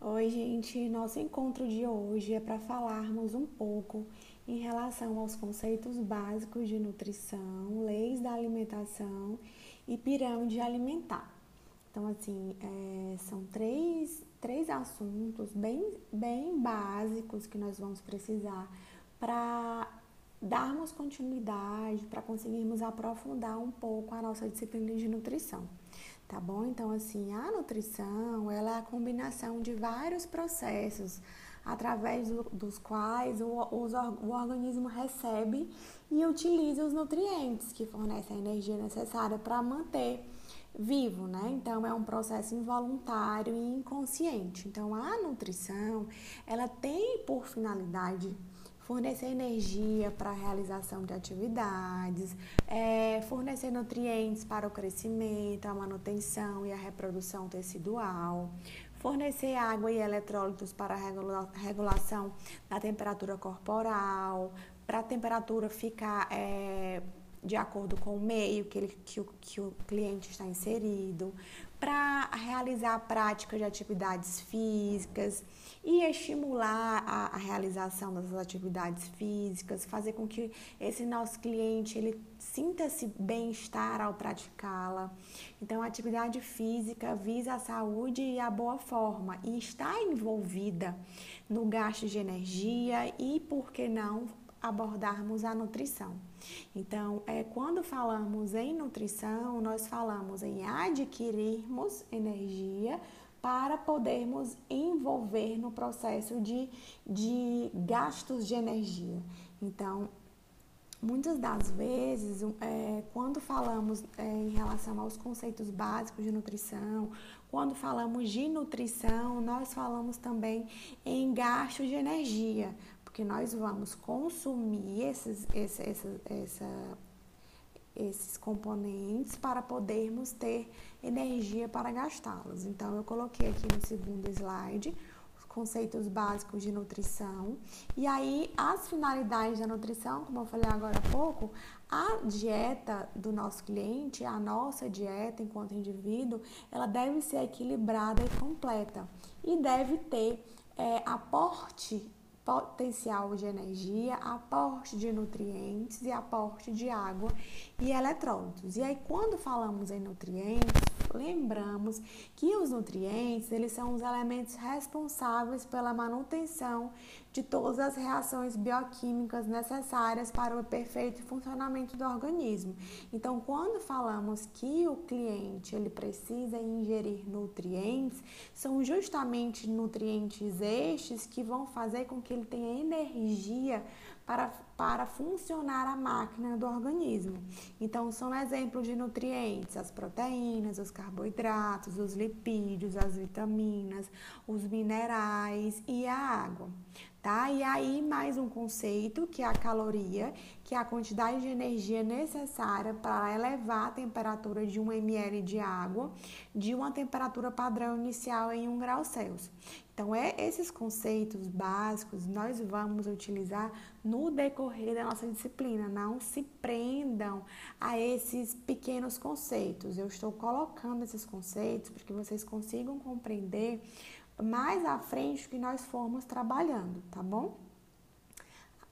Oi, gente. Nosso encontro de hoje é para falarmos um pouco em relação aos conceitos básicos de nutrição, leis da alimentação e pirâmide alimentar. Então, assim, é, são três, três assuntos bem, bem básicos que nós vamos precisar para darmos continuidade, para conseguirmos aprofundar um pouco a nossa disciplina de nutrição tá bom? Então, assim, a nutrição, ela é a combinação de vários processos através do, dos quais o, o, o organismo recebe e utiliza os nutrientes que fornecem a energia necessária para manter vivo, né? Então é um processo involuntário e inconsciente. Então a nutrição, ela tem por finalidade fornecer energia para a realização de atividades, é, fornecer nutrientes para o crescimento, a manutenção e a reprodução tecidual, fornecer água e eletrólitos para a regula regulação da temperatura corporal, para a temperatura ficar é, de acordo com o meio que, ele, que, o, que o cliente está inserido, para realizar práticas de atividades físicas e estimular a, a realização das atividades físicas, fazer com que esse nosso cliente ele sinta-se bem-estar ao praticá-la. Então, a atividade física visa a saúde e a boa forma e está envolvida no gasto de energia e, por que não, abordarmos a nutrição. Então, é, quando falamos em nutrição, nós falamos em adquirirmos energia para podermos envolver no processo de, de gastos de energia. Então, muitas das vezes, é, quando falamos é, em relação aos conceitos básicos de nutrição, quando falamos de nutrição, nós falamos também em gastos de energia, porque nós vamos consumir esses, esse, essa, essa, esses componentes para podermos ter energia para gastá-los. Então, eu coloquei aqui no segundo slide os conceitos básicos de nutrição. E aí, as finalidades da nutrição, como eu falei agora há pouco, a dieta do nosso cliente, a nossa dieta enquanto indivíduo, ela deve ser equilibrada e completa e deve ter é, aporte potencial de energia, aporte de nutrientes e aporte de água e eletrólitos. E aí, quando falamos em nutrientes, lembramos que os nutrientes, eles são os elementos responsáveis pela manutenção de todas as reações bioquímicas necessárias para o perfeito funcionamento do organismo. Então, quando falamos que o cliente ele precisa ingerir nutrientes, são justamente nutrientes estes que vão fazer com que ele tenha energia para, para funcionar a máquina do organismo. Então, são exemplos de nutrientes: as proteínas, os carboidratos, os lipídios, as vitaminas, os minerais e a água tá? E aí mais um conceito que é a caloria, que é a quantidade de energia necessária para elevar a temperatura de 1 ml de água de uma temperatura padrão inicial em 1 grau Celsius. Então, é esses conceitos básicos nós vamos utilizar no decorrer da nossa disciplina. Não se prendam a esses pequenos conceitos. Eu estou colocando esses conceitos para que vocês consigam compreender mais à frente que nós formos trabalhando, tá bom?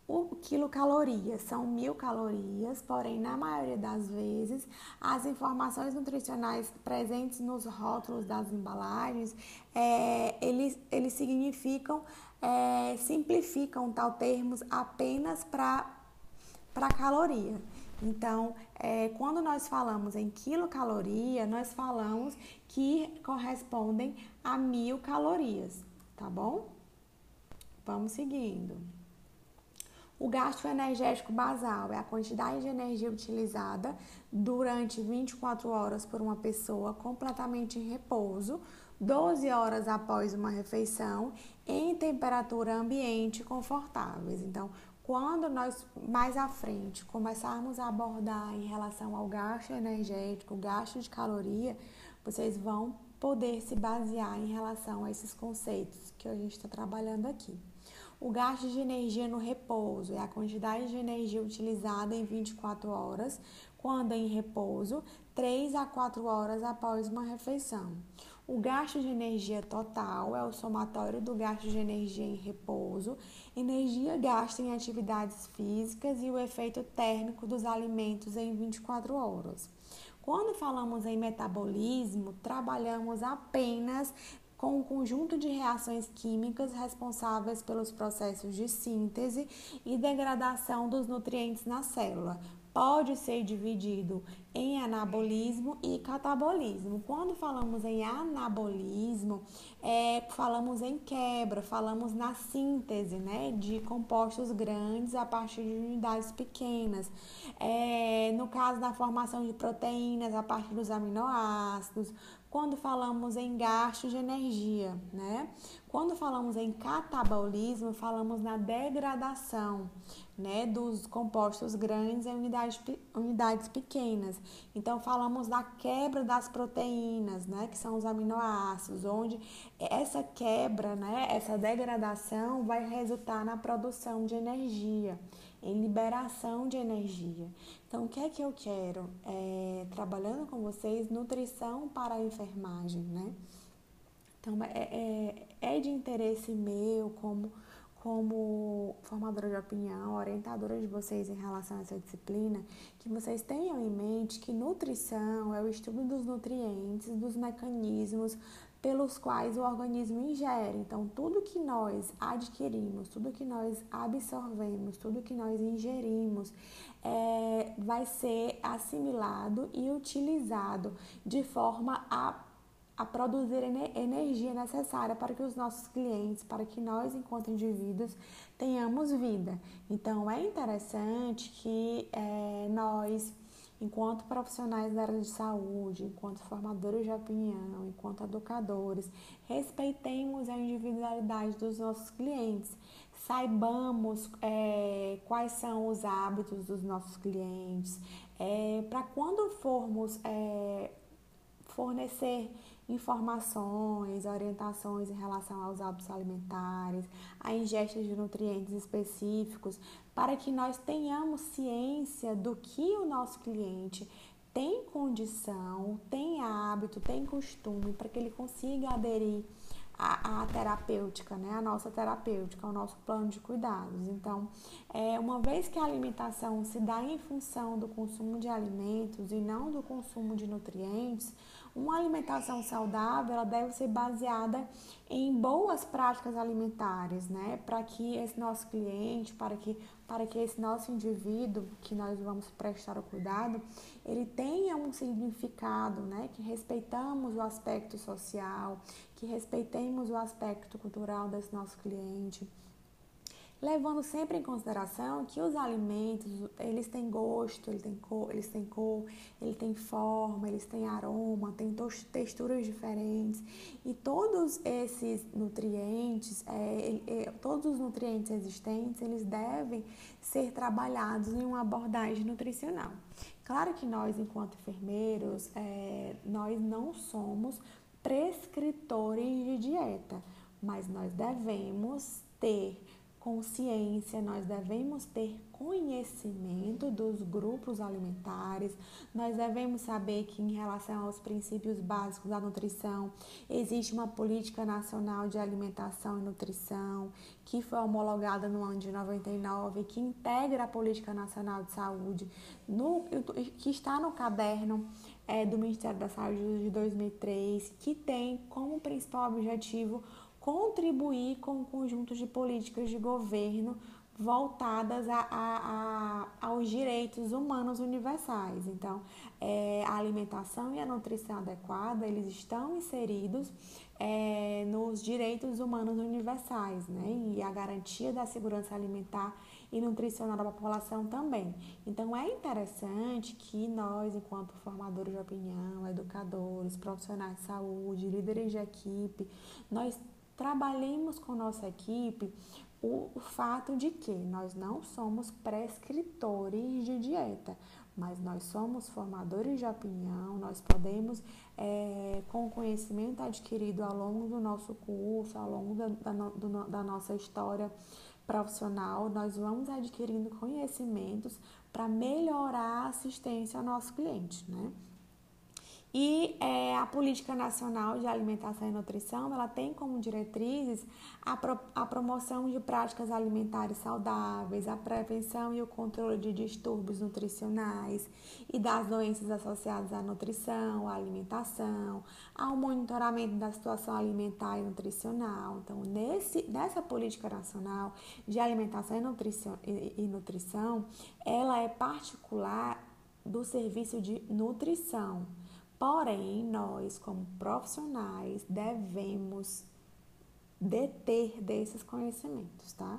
O quilocaloria são mil calorias, porém, na maioria das vezes, as informações nutricionais presentes nos rótulos das embalagens, é, eles, eles significam, é, simplificam tal termos apenas para caloria. Então, é, quando nós falamos em quilocaloria, nós falamos que correspondem a mil calorias, tá bom? Vamos seguindo. O gasto energético basal é a quantidade de energia utilizada durante 24 horas por uma pessoa completamente em repouso, 12 horas após uma refeição, em temperatura ambiente confortáveis. Então, quando nós mais à frente começarmos a abordar em relação ao gasto energético, gasto de caloria, vocês vão poder se basear em relação a esses conceitos que a gente está trabalhando aqui. O gasto de energia no repouso é a quantidade de energia utilizada em 24 horas, quando em repouso, 3 a 4 horas após uma refeição. O gasto de energia total é o somatório do gasto de energia em repouso, energia gasta em atividades físicas e o efeito térmico dos alimentos em 24 horas. Quando falamos em metabolismo, trabalhamos apenas com um conjunto de reações químicas responsáveis pelos processos de síntese e degradação dos nutrientes na célula, pode ser dividido em anabolismo e catabolismo. Quando falamos em anabolismo, é, falamos em quebra, falamos na síntese né, de compostos grandes a partir de unidades pequenas. É, no caso da formação de proteínas a partir dos aminoácidos, quando falamos em gasto de energia, né? Quando falamos em catabolismo, falamos na degradação, né, dos compostos grandes em unidades, unidades pequenas. Então, falamos da quebra das proteínas, né, que são os aminoácidos, onde essa quebra, né, essa degradação vai resultar na produção de energia, em liberação de energia. Então, o que é que eu quero? É, trabalhando com vocês, nutrição para a enfermagem, né? Então, é, é, é de interesse meu como como formadora de opinião, orientadora de vocês em relação a essa disciplina, que vocês tenham em mente que nutrição é o estudo dos nutrientes, dos mecanismos pelos quais o organismo ingere. Então, tudo que nós adquirimos, tudo que nós absorvemos, tudo que nós ingerimos, é, vai ser assimilado e utilizado de forma a a produzir energia necessária para que os nossos clientes, para que nós, enquanto indivíduos, tenhamos vida. Então, é interessante que é, nós, enquanto profissionais da área de saúde, enquanto formadores de opinião, enquanto educadores, respeitemos a individualidade dos nossos clientes, saibamos é, quais são os hábitos dos nossos clientes, é, para quando formos é, fornecer informações, orientações em relação aos hábitos alimentares, a ingesta de nutrientes específicos, para que nós tenhamos ciência do que o nosso cliente tem condição, tem hábito, tem costume, para que ele consiga aderir à, à, terapêutica, né? A nossa terapêutica, ao nosso plano de cuidados. Então, é, uma vez que a alimentação se dá em função do consumo de alimentos e não do consumo de nutrientes, uma alimentação saudável ela deve ser baseada em boas práticas alimentares, né? Para que esse nosso cliente, para que, para que esse nosso indivíduo que nós vamos prestar o cuidado, ele tenha um significado, né? Que respeitamos o aspecto social, que respeitemos o aspecto cultural desse nosso cliente levando sempre em consideração que os alimentos, eles têm gosto, eles têm cor, eles têm, cor, eles têm forma, eles têm aroma, têm texturas diferentes e todos esses nutrientes, é, é, todos os nutrientes existentes, eles devem ser trabalhados em uma abordagem nutricional. Claro que nós, enquanto enfermeiros, é, nós não somos prescritores de dieta, mas nós devemos ter consciência, nós devemos ter conhecimento dos grupos alimentares, nós devemos saber que, em relação aos princípios básicos da nutrição, existe uma política nacional de alimentação e nutrição que foi homologada no ano de 99, que integra a política nacional de saúde, no, que está no caderno é, do Ministério da Saúde de 2003, que tem como principal objetivo contribuir com um conjunto de políticas de governo voltadas a, a, a, aos direitos humanos universais. Então, é, a alimentação e a nutrição adequada, eles estão inseridos é, nos direitos humanos universais, né? E a garantia da segurança alimentar e nutricional da população também. Então, é interessante que nós, enquanto formadores de opinião, educadores, profissionais de saúde, líderes de equipe, nós trabalhemos com nossa equipe o, o fato de que nós não somos prescritores de dieta, mas nós somos formadores de opinião, nós podemos, é, com o conhecimento adquirido ao longo do nosso curso, ao longo da, da, do, da nossa história profissional, nós vamos adquirindo conhecimentos para melhorar a assistência ao nosso cliente, né? E é, a Política Nacional de Alimentação e Nutrição, ela tem como diretrizes a, pro, a promoção de práticas alimentares saudáveis, a prevenção e o controle de distúrbios nutricionais e das doenças associadas à nutrição, à alimentação, ao monitoramento da situação alimentar e nutricional. Então, nesse, nessa Política Nacional de Alimentação e Nutrição, e, e nutrição ela é particular do serviço de nutrição Porém, nós, como profissionais, devemos deter desses conhecimentos, tá?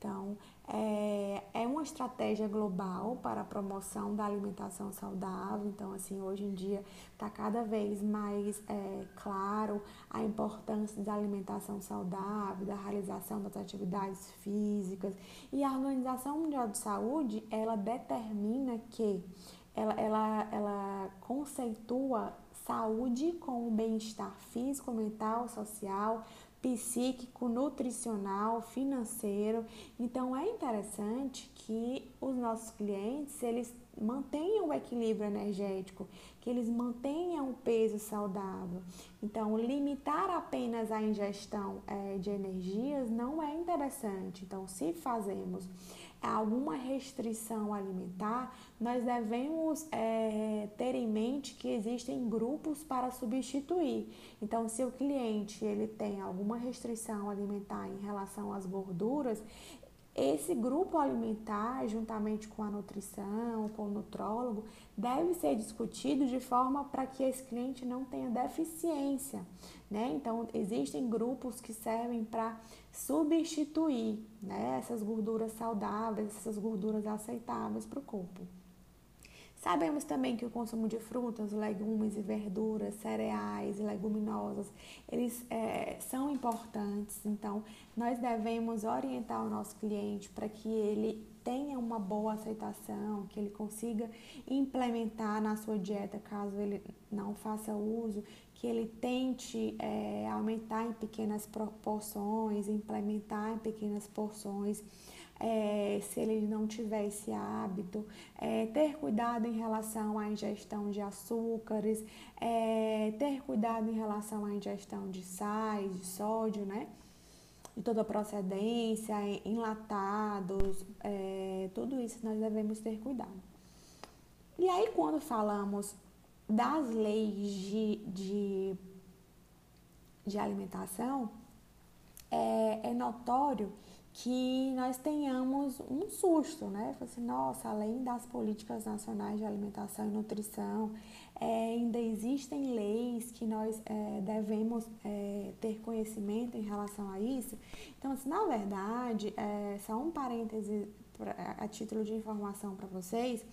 Então, é, é uma estratégia global para a promoção da alimentação saudável. Então, assim, hoje em dia está cada vez mais é, claro a importância da alimentação saudável, da realização das atividades físicas. E a Organização Mundial de Saúde, ela determina que ela, ela, ela conceitua saúde com o bem-estar físico, mental, social, psíquico, nutricional, financeiro. Então é interessante que os nossos clientes eles mantenham o equilíbrio energético, que eles mantenham o peso saudável. Então, limitar apenas a ingestão é, de energias não é interessante. Então, se fazemos alguma restrição alimentar, nós devemos é, ter em mente que existem grupos para substituir. Então, se o cliente ele tem alguma restrição alimentar em relação às gorduras, esse grupo alimentar, juntamente com a nutrição, com o nutrólogo, deve ser discutido de forma para que esse cliente não tenha deficiência, né? Então, existem grupos que servem para substituir né, essas gorduras saudáveis, essas gorduras aceitáveis para o corpo. Sabemos também que o consumo de frutas, legumes e verduras, cereais e leguminosas, eles é, são importantes. Então, nós devemos orientar o nosso cliente para que ele tenha uma boa aceitação, que ele consiga implementar na sua dieta caso ele não faça uso, que ele tente é, aumentar em pequenas proporções, implementar em pequenas porções é, se ele não tiver esse hábito, é, ter cuidado em relação à ingestão de açúcares, é, ter cuidado em relação à ingestão de sais, de sódio, né? De toda procedência, enlatados, é, tudo isso nós devemos ter cuidado. E aí, quando falamos das leis de, de, de alimentação, é, é notório que nós tenhamos um susto, né? Assim, nossa, além das políticas nacionais de alimentação e nutrição, é, ainda existem leis que nós é, devemos é, ter conhecimento em relação a isso. Então, assim, na verdade, é, só um parêntese a título de informação para vocês,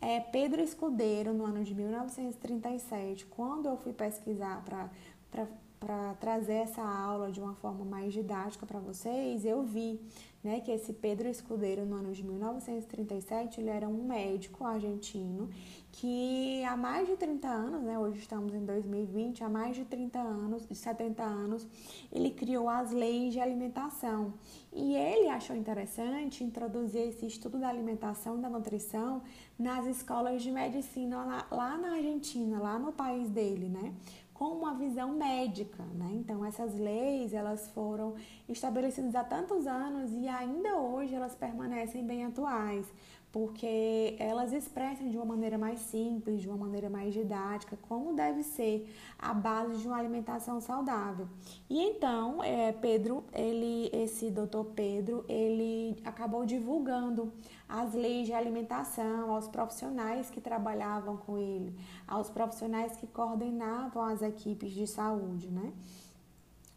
é Pedro Escudeiro, no ano de 1937, quando eu fui pesquisar para para trazer essa aula de uma forma mais didática para vocês, eu vi né, que esse Pedro Escudeiro, no ano de 1937, ele era um médico argentino que há mais de 30 anos, né, hoje estamos em 2020, há mais de 30 anos, de 70 anos, ele criou as leis de alimentação. E ele achou interessante introduzir esse estudo da alimentação e da nutrição nas escolas de medicina lá, lá na Argentina, lá no país dele, né? Com uma visão médica, né? Então essas leis elas foram estabelecidas há tantos anos e ainda hoje elas permanecem bem atuais, porque elas expressam de uma maneira mais simples, de uma maneira mais didática, como deve ser a base de uma alimentação saudável. E então, é, Pedro, ele, esse doutor Pedro, ele acabou divulgando as leis de alimentação aos profissionais que trabalhavam com ele, aos profissionais que coordenavam as equipes de saúde, né?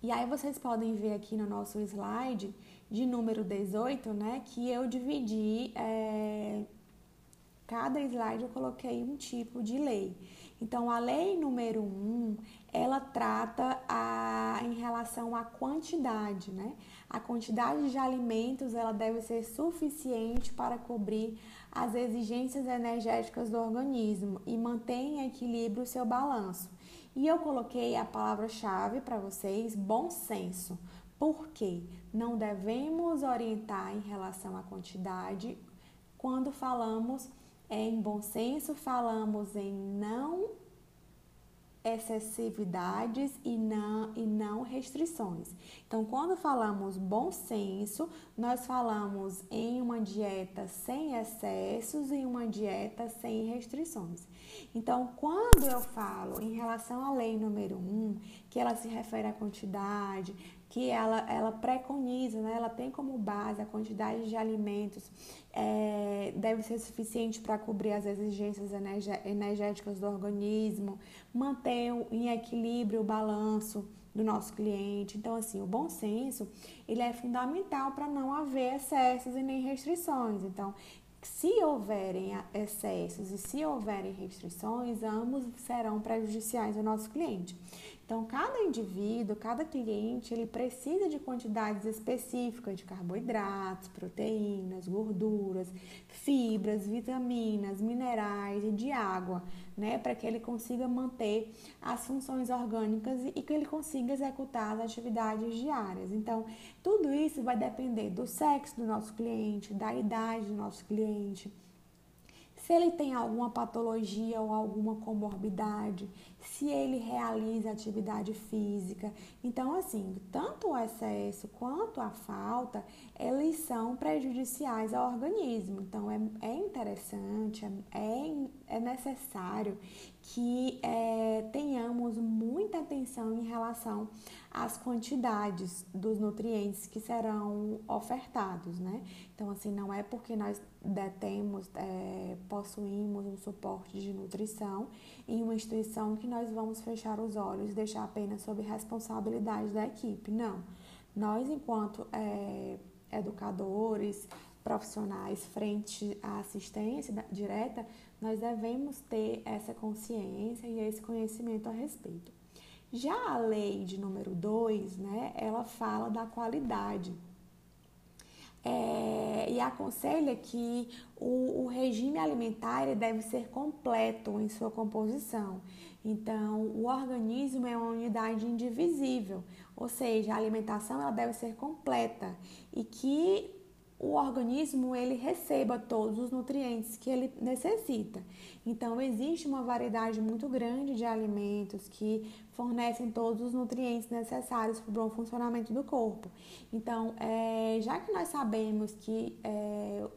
E aí vocês podem ver aqui no nosso slide de número 18, né, que eu dividi, é, cada slide eu coloquei um tipo de lei. Então, a lei número 1, ela trata a, em relação à quantidade, né? A quantidade de alimentos, ela deve ser suficiente para cobrir as exigências energéticas do organismo e mantém em equilíbrio o seu balanço. E eu coloquei a palavra-chave para vocês, bom senso. Por quê? Não devemos orientar em relação à quantidade quando falamos em bom senso, falamos em não excessividades e não, e não restrições. Então, quando falamos bom senso, nós falamos em uma dieta sem excessos e uma dieta sem restrições. Então, quando eu falo em relação à lei número 1, um, que ela se refere à quantidade, que ela, ela preconiza, né? ela tem como base a quantidade de alimentos é, deve ser suficiente para cobrir as exigências energéticas do organismo, manter em equilíbrio o balanço do nosso cliente. Então, assim, o bom senso, ele é fundamental para não haver excessos e nem restrições. Então, se houverem excessos e se houverem restrições, ambos serão prejudiciais ao nosso cliente. Então, cada indivíduo, cada cliente, ele precisa de quantidades específicas de carboidratos, proteínas, gorduras, fibras, vitaminas, minerais e de água, né, para que ele consiga manter as funções orgânicas e que ele consiga executar as atividades diárias. Então, tudo isso vai depender do sexo do nosso cliente, da idade do nosso cliente, se ele tem alguma patologia ou alguma comorbidade, se ele realiza atividade física. Então, assim, tanto o excesso quanto a falta, eles são prejudiciais ao organismo. Então, é, é interessante, é, é, é necessário que é, tenhamos muita atenção em relação às quantidades dos nutrientes que serão ofertados, né? Então, assim, não é porque nós detemos, é, possuímos um suporte de nutrição em uma instituição que nós vamos fechar os olhos e deixar apenas sob responsabilidade da equipe. Não. Nós, enquanto é, educadores, profissionais frente à assistência direta, nós devemos ter essa consciência e esse conhecimento a respeito. Já a lei de número 2, né, ela fala da qualidade. É, e aconselha que o, o regime alimentar deve ser completo em sua composição. Então, o organismo é uma unidade indivisível, ou seja, a alimentação ela deve ser completa e que o organismo ele receba todos os nutrientes que ele necessita. Então existe uma variedade muito grande de alimentos que fornecem todos os nutrientes necessários para o bom funcionamento do corpo. Então, é, já que nós sabemos que é,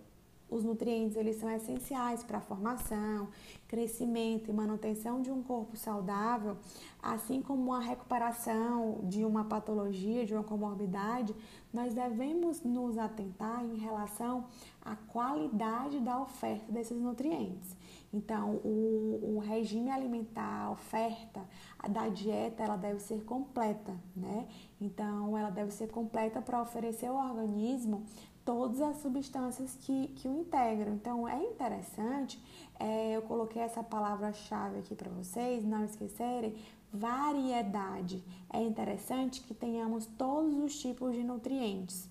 os nutrientes eles são essenciais para a formação, crescimento e manutenção de um corpo saudável, assim como a recuperação de uma patologia, de uma comorbidade, nós devemos nos atentar em relação à qualidade da oferta desses nutrientes. Então, o, o regime alimentar, a oferta da dieta, ela deve ser completa, né? Então, ela deve ser completa para oferecer ao organismo todas as substâncias que, que o integram. Então, é interessante, é, eu coloquei essa palavra-chave aqui para vocês, não esquecerem, variedade. É interessante que tenhamos todos os tipos de nutrientes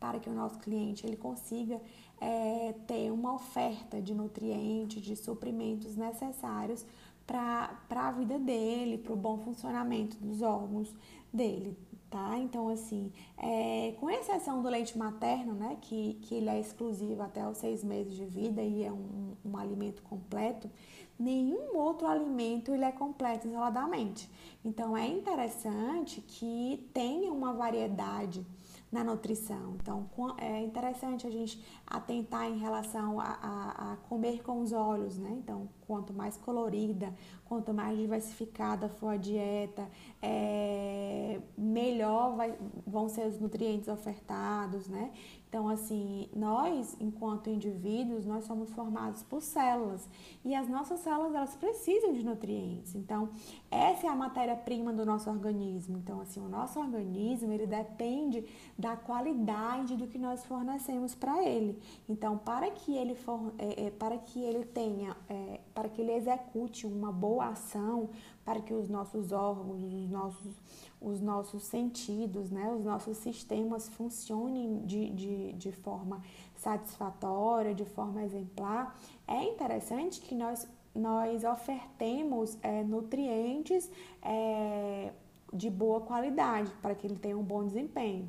para que o nosso cliente ele consiga é, ter uma oferta de nutrientes, de suprimentos necessários para a vida dele, para o bom funcionamento dos órgãos dele, tá? Então, assim, é, com exceção do leite materno, né, que, que ele é exclusivo até os seis meses de vida e é um, um alimento completo, nenhum outro alimento ele é completo isoladamente. Então, é interessante que tenha uma variedade na nutrição. Então, é interessante a gente atentar em relação a, a, a, comer com os olhos, né? Então, quanto mais colorida, quanto mais diversificada for a dieta, é, melhor vai, vão ser os nutrientes ofertados, né? Então, assim, nós, enquanto indivíduos, nós somos formados por células e as nossas células, elas precisam de nutrientes. Então, essa é a matéria-prima do nosso organismo. Então, assim, o nosso organismo, ele depende da qualidade do que nós fornecemos para ele. Então, para que ele, for, é, é, para que ele tenha, é, para que ele execute uma boa ação, para que os nossos órgãos, os nossos, os nossos sentidos, né, os nossos sistemas funcionem de, de, de forma satisfatória, de forma exemplar, é interessante que nós, nós ofertemos é, nutrientes é, de boa qualidade para que ele tenha um bom desempenho.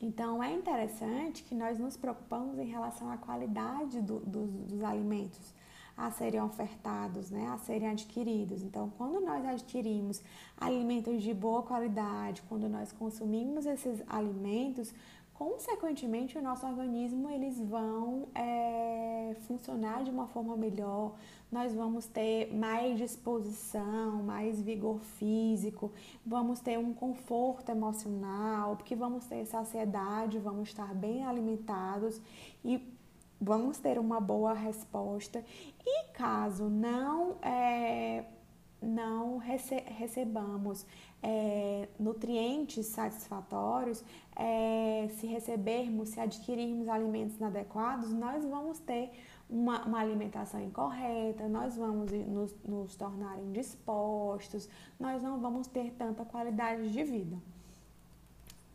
Então, é interessante que nós nos preocupamos em relação à qualidade do, dos alimentos a serem ofertados, né, a serem adquiridos. Então, quando nós adquirimos alimentos de boa qualidade, quando nós consumimos esses alimentos, consequentemente o nosso organismo eles vão é, funcionar de uma forma melhor, nós vamos ter mais disposição, mais vigor físico, vamos ter um conforto emocional, porque vamos ter saciedade, vamos estar bem alimentados e vamos ter uma boa resposta. E caso não é, não rece recebamos é, nutrientes satisfatórios, é, se recebermos, se adquirirmos alimentos inadequados, nós vamos ter uma, uma alimentação incorreta, nós vamos nos, nos tornar indispostos, nós não vamos ter tanta qualidade de vida.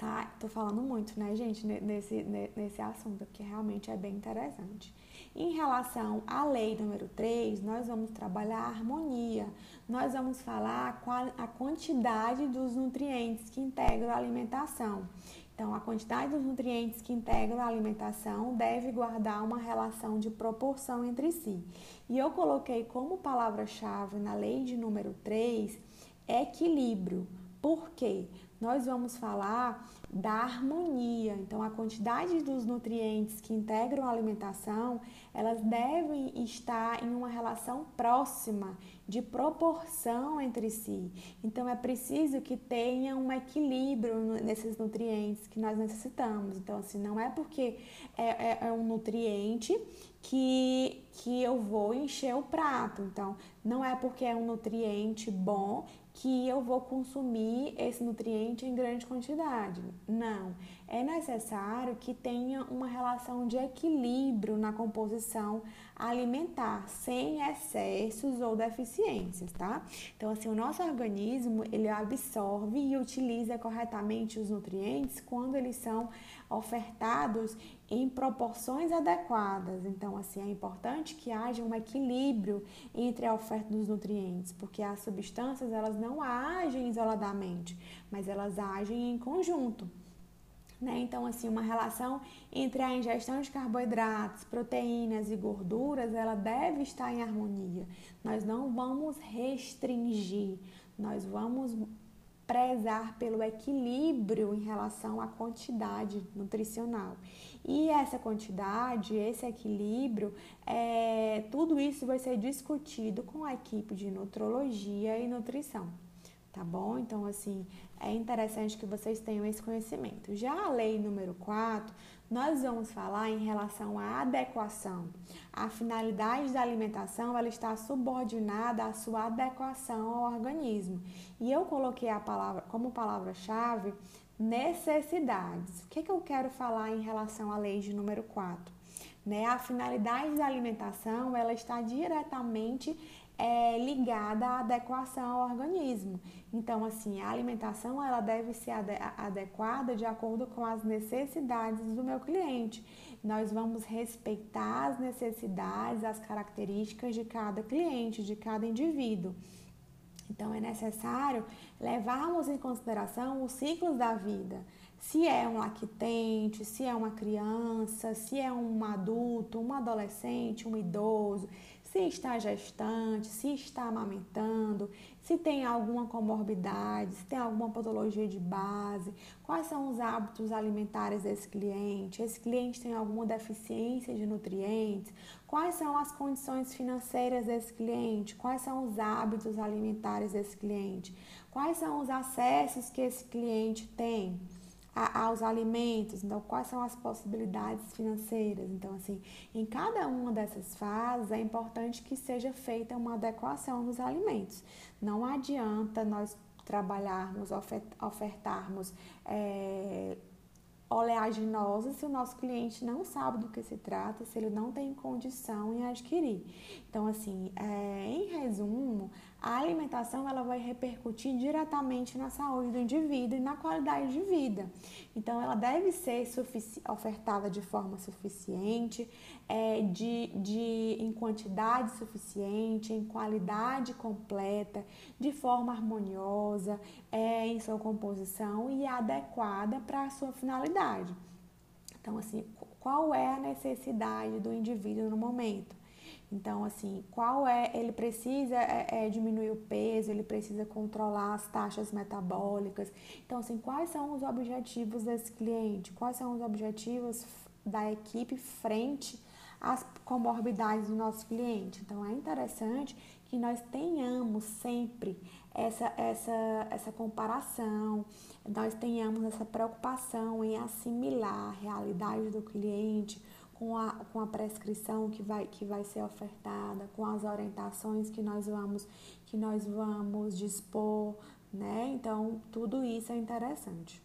Tá? Tô falando muito, né, gente, nesse, nesse assunto, porque realmente é bem interessante. Em relação à lei número 3, nós vamos trabalhar a harmonia. Nós vamos falar a quantidade dos nutrientes que integram a alimentação. Então, a quantidade dos nutrientes que integram a alimentação deve guardar uma relação de proporção entre si. E eu coloquei como palavra-chave na lei de número 3 equilíbrio. Por quê? Nós vamos falar da harmonia. Então, a quantidade dos nutrientes que integram a alimentação, elas devem estar em uma relação próxima, de proporção entre si. Então, é preciso que tenha um equilíbrio nesses nutrientes que nós necessitamos. Então, assim, não é porque é, é, é um nutriente que, que eu vou encher o prato. Então, não é porque é um nutriente bom que eu vou consumir esse nutriente em grande quantidade. Não. É necessário que tenha uma relação de equilíbrio na composição alimentar, sem excessos ou deficiências, tá? Então, assim, o nosso organismo, ele absorve e utiliza corretamente os nutrientes quando eles são ofertados em proporções adequadas. Então, assim, é importante que haja um equilíbrio entre a oferta dos nutrientes, porque as substâncias, elas não agem isoladamente, mas elas agem em conjunto. Né? Então, assim, uma relação entre a ingestão de carboidratos, proteínas e gorduras, ela deve estar em harmonia. Nós não vamos restringir, nós vamos prezar pelo equilíbrio em relação à quantidade nutricional. E essa quantidade, esse equilíbrio, é, tudo isso vai ser discutido com a equipe de nutrologia e nutrição tá bom? Então, assim, é interessante que vocês tenham esse conhecimento. Já a lei número 4, nós vamos falar em relação à adequação. A finalidade da alimentação, ela está subordinada à sua adequação ao organismo. E eu coloquei a palavra como palavra-chave necessidades. O que, que eu quero falar em relação à lei de número 4? Né? A finalidade da alimentação, ela está diretamente é, ligada à adequação ao organismo. Então, assim, a alimentação ela deve ser adequada de acordo com as necessidades do meu cliente. Nós vamos respeitar as necessidades, as características de cada cliente, de cada indivíduo. Então, é necessário levarmos em consideração os ciclos da vida. Se é um lactente, se é uma criança, se é um adulto, um adolescente, um idoso, se está gestante, se está amamentando, se tem alguma comorbidade, se tem alguma patologia de base, quais são os hábitos alimentares desse cliente, esse cliente tem alguma deficiência de nutrientes, quais são as condições financeiras desse cliente, quais são os hábitos alimentares desse cliente, quais são os acessos que esse cliente tem a, aos alimentos, então quais são as possibilidades financeiras. Então, assim, em cada uma dessas fases é importante que seja feita uma adequação dos alimentos. Não adianta nós trabalharmos, ofertarmos é, oleaginosa se o nosso cliente não sabe do que se trata, se ele não tem condição em adquirir. Então, assim, é, em resumo, a alimentação ela vai repercutir diretamente na saúde do indivíduo e na qualidade de vida. Então, ela deve ser ofertada de forma suficiente, é, de, de, em quantidade suficiente, em qualidade completa, de forma harmoniosa, é, em sua composição e adequada para a sua finalidade. Então, assim, qual é a necessidade do indivíduo no momento? Então, assim, qual é? Ele precisa é, é, diminuir o peso, ele precisa controlar as taxas metabólicas. Então, assim, quais são os objetivos desse cliente? Quais são os objetivos da equipe frente às comorbidades do nosso cliente? Então, é interessante que nós tenhamos sempre essa, essa, essa comparação, nós tenhamos essa preocupação em assimilar a realidade do cliente com a, com a prescrição que vai, que vai ser ofertada, com as orientações que nós vamos, que nós vamos dispor, né? Então, tudo isso é interessante.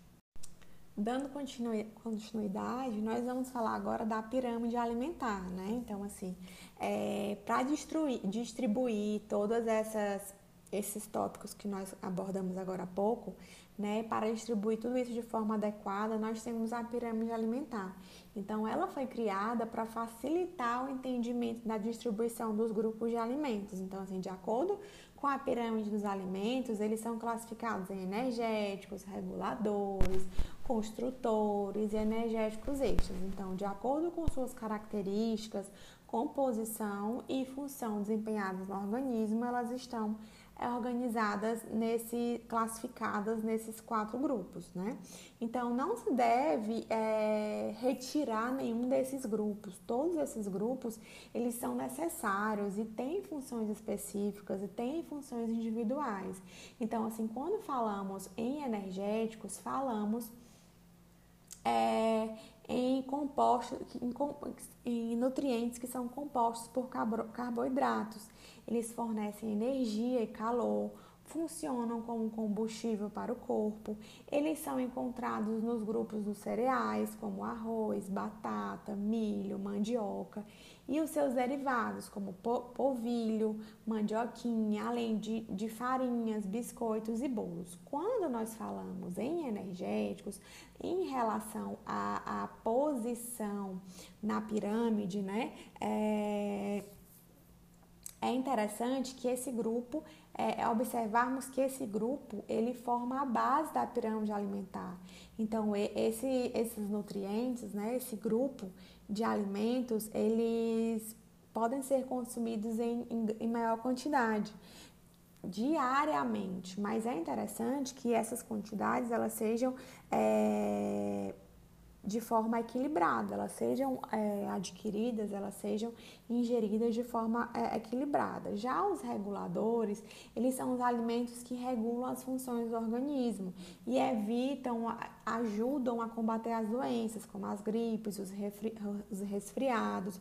Dando continuidade, nós vamos falar agora da pirâmide alimentar, né? Então, assim, é, para distribuir todas essas esses tópicos que nós abordamos agora há pouco, né, para distribuir tudo isso de forma adequada, nós temos a pirâmide alimentar. Então, ela foi criada para facilitar o entendimento da distribuição dos grupos de alimentos. Então, assim, de acordo com a pirâmide dos alimentos, eles são classificados em energéticos, reguladores, construtores e energéticos extras. Então, de acordo com suas características, composição e função desempenhadas no organismo, elas estão organizadas nesse, classificadas nesses quatro grupos, né? Então não se deve é, retirar nenhum desses grupos. Todos esses grupos eles são necessários e têm funções específicas e têm funções individuais. Então assim, quando falamos em energéticos, falamos é, em compostos, em, em nutrientes que são compostos por carboidratos. Eles fornecem energia e calor, funcionam como combustível para o corpo. Eles são encontrados nos grupos dos cereais, como arroz, batata, milho, mandioca, e os seus derivados, como polvilho, mandioquinha, além de, de farinhas, biscoitos e bolos. Quando nós falamos em energéticos, em relação à, posição na pirâmide, né? É, é interessante que esse grupo, é, é, observarmos que esse grupo, ele forma a base da pirâmide alimentar. Então, esse, esses nutrientes, né, esse grupo de alimentos, eles podem ser consumidos em, em, em maior quantidade diariamente, mas é interessante que essas quantidades elas sejam é, de forma equilibrada, elas sejam é, adquiridas, elas sejam ingeridas de forma é, equilibrada. Já os reguladores, eles são os alimentos que regulam as funções do organismo e evitam, ajudam a combater as doenças, como as gripes, os, os resfriados.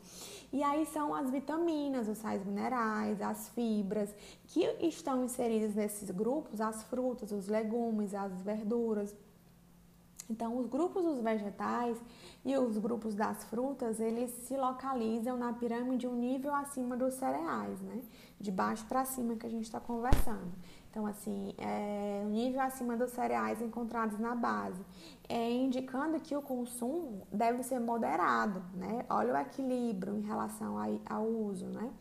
E aí são as vitaminas, os sais minerais, as fibras, que estão inseridas nesses grupos, as frutas, os legumes, as verduras então, os grupos dos vegetais e os grupos das frutas, eles se localizam na pirâmide um nível acima dos cereais, né? De baixo para cima que a gente está conversando. Então, assim, é um nível acima dos cereais encontrados na base, é indicando que o consumo deve ser moderado, né? Olha o equilíbrio em relação ao uso, né?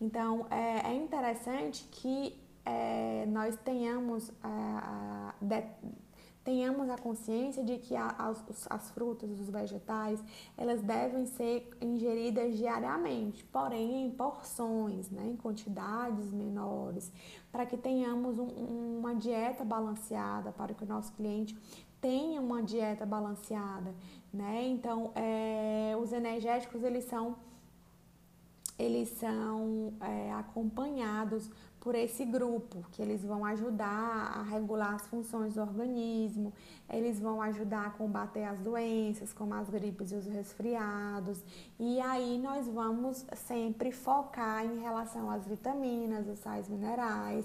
Então, é, é interessante que é, nós tenhamos a, a, de, tenhamos a consciência de que as, as frutas, os vegetais, elas devem ser ingeridas diariamente, porém em porções, né, em quantidades menores, para que tenhamos um, uma dieta balanceada, para que o nosso cliente tenha uma dieta balanceada, né? Então, é, os energéticos eles são eles são é, acompanhados por esse grupo, que eles vão ajudar a regular as funções do organismo, eles vão ajudar a combater as doenças, como as gripes e os resfriados. E aí nós vamos sempre focar em relação às vitaminas, os sais minerais,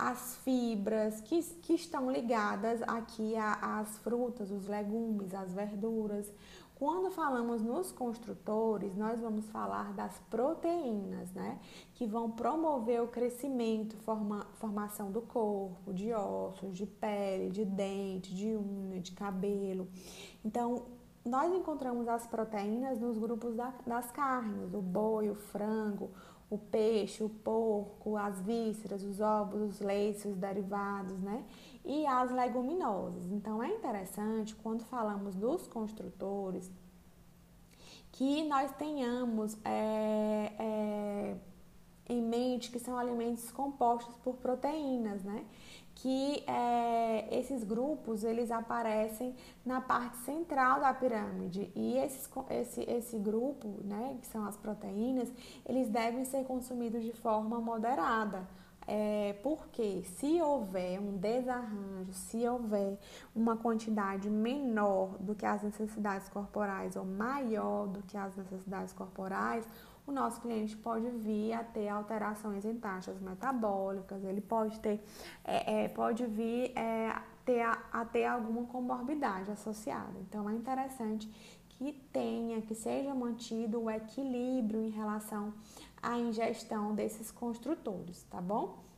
as fibras que, que estão ligadas aqui às frutas, os legumes, as verduras. Quando falamos nos construtores, nós vamos falar das proteínas, né? Que vão promover o crescimento, forma, formação do corpo, de ossos, de pele, de dente, de unha, de cabelo. Então, nós encontramos as proteínas nos grupos da, das carnes, o boi, o frango, o peixe, o porco, as vísceras, os ovos, os leites, os derivados, né? e as leguminosas. Então é interessante quando falamos dos construtores que nós tenhamos é, é, em mente que são alimentos compostos por proteínas, né? Que é, esses grupos eles aparecem na parte central da pirâmide. E esses, esse, esse grupo, né, que são as proteínas, eles devem ser consumidos de forma moderada é, porque se houver um desarranjo, se houver uma quantidade menor do que as necessidades corporais ou maior do que as necessidades corporais, o nosso cliente pode vir a ter alterações em taxas metabólicas, ele pode ter, é, é, pode vir é, ter a, a ter alguma comorbidade associada. Então é interessante que tenha, que seja mantido o equilíbrio em relação à ingestão desses construtores, tá bom?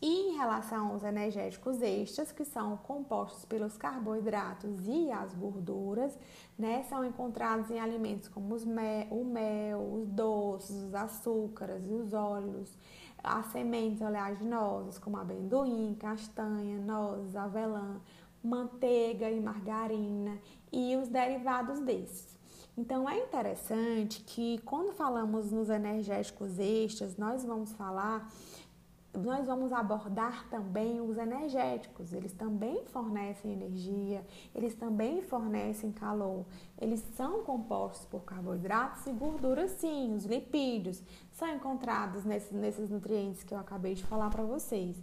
E em relação aos energéticos extras, que são compostos pelos carboidratos e as gorduras, né, são encontrados em alimentos como mel, o mel, os doces, os açúcares e os óleos, as sementes oleaginosas como amendoim, castanha, nozes, avelã, manteiga e margarina e os derivados desses. Então é interessante que quando falamos nos energéticos extras, nós vamos falar nós vamos abordar também os energéticos. Eles também fornecem energia, eles também fornecem calor. Eles são compostos por carboidratos e gorduras, sim. Os lipídios são encontrados nesses, nesses nutrientes que eu acabei de falar para vocês.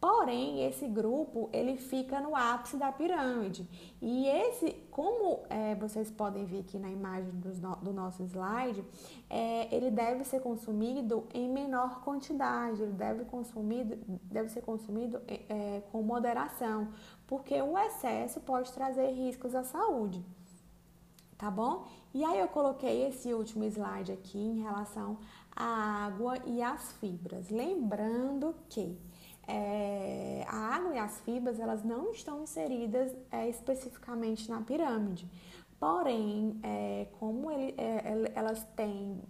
Porém, esse grupo ele fica no ápice da pirâmide. E esse, como é, vocês podem ver aqui na imagem do, do nosso slide, é, ele deve ser consumido em menor quantidade, ele deve, consumido, deve ser consumido é, é com moderação, porque o excesso pode trazer riscos à saúde. Tá bom? E aí eu coloquei esse último slide aqui em relação à água e às fibras. Lembrando que é, a água e as fibras elas não estão inseridas é, especificamente na pirâmide. Porém, é, como ele, é, elas têm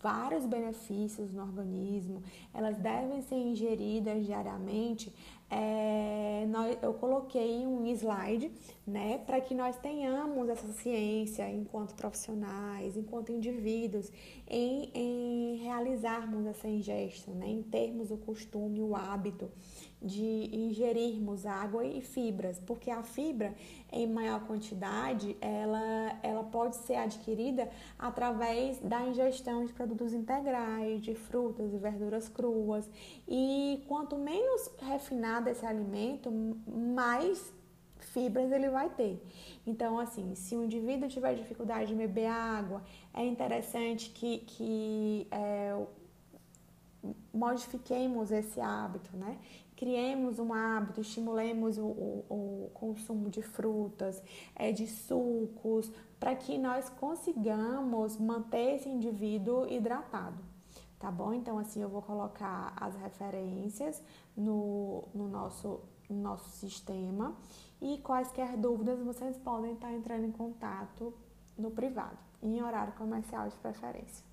vários benefícios no organismo, elas devem ser ingeridas diariamente, é, nós, eu coloquei um slide né, para que nós tenhamos essa ciência enquanto profissionais, enquanto indivíduos, em, em realizarmos essa ingestão, né, em termos o costume, o hábito de ingerirmos água e fibras, porque a fibra em maior quantidade ela, ela pode ser adquirida através da ingestão de produtos integrais, de frutas e verduras cruas, e quanto menos refinado esse alimento, mais fibras ele vai ter. Então, assim, se o indivíduo tiver dificuldade de beber água, é interessante que, que é, modifiquemos esse hábito, né? criemos um hábito, estimulemos o, o, o consumo de frutas, é, de sucos, para que nós consigamos manter esse indivíduo hidratado, tá bom? Então, assim, eu vou colocar as referências no, no, nosso, no nosso sistema e quaisquer dúvidas vocês podem estar entrando em contato no privado, em horário comercial de preferência.